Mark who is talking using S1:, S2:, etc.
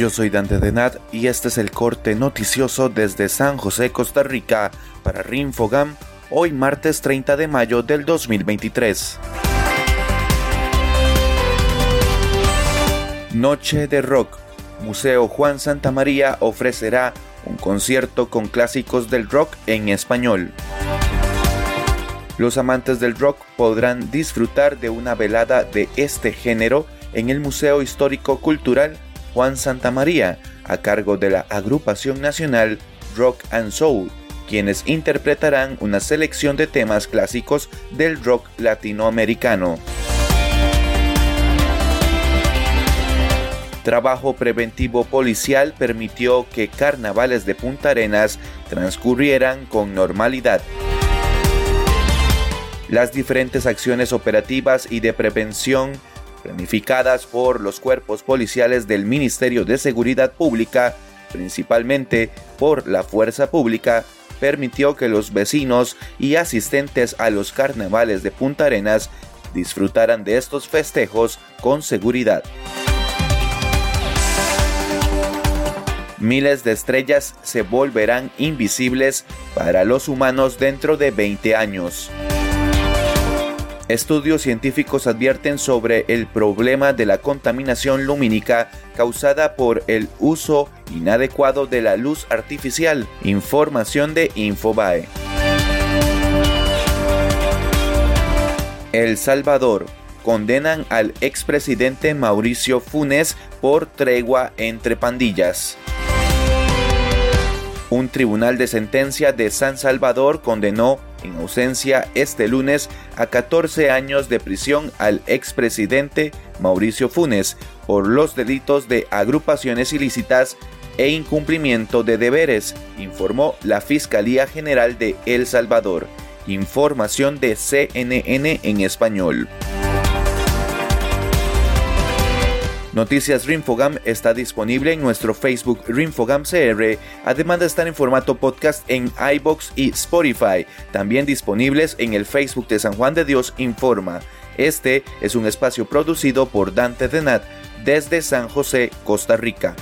S1: Yo soy Dante Denat y este es el corte noticioso desde San José, Costa Rica, para Rinfogam, hoy martes 30 de mayo del 2023. Noche de Rock. Museo Juan Santa María ofrecerá un concierto con clásicos del rock en español. Los amantes del rock podrán disfrutar de una velada de este género en el Museo Histórico Cultural Juan Santa María, a cargo de la agrupación nacional Rock and Soul, quienes interpretarán una selección de temas clásicos del rock latinoamericano. Trabajo preventivo policial permitió que carnavales de Punta Arenas transcurrieran con normalidad. Las diferentes acciones operativas y de prevención planificadas por los cuerpos policiales del Ministerio de Seguridad Pública, principalmente por la Fuerza Pública, permitió que los vecinos y asistentes a los carnavales de Punta Arenas disfrutaran de estos festejos con seguridad. Miles de estrellas se volverán invisibles para los humanos dentro de 20 años. Estudios científicos advierten sobre el problema de la contaminación lumínica causada por el uso inadecuado de la luz artificial. Información de Infobae. El Salvador. Condenan al expresidente Mauricio Funes por tregua entre pandillas. Un tribunal de sentencia de San Salvador condenó en ausencia este lunes a 14 años de prisión al expresidente Mauricio Funes por los delitos de agrupaciones ilícitas e incumplimiento de deberes, informó la Fiscalía General de El Salvador. Información de CNN en español. Noticias Rinfogam está disponible en nuestro Facebook Rinfogam CR, además de estar en formato podcast en iBox y Spotify, también disponibles en el Facebook de San Juan de Dios Informa. Este es un espacio producido por Dante Denat desde San José, Costa Rica.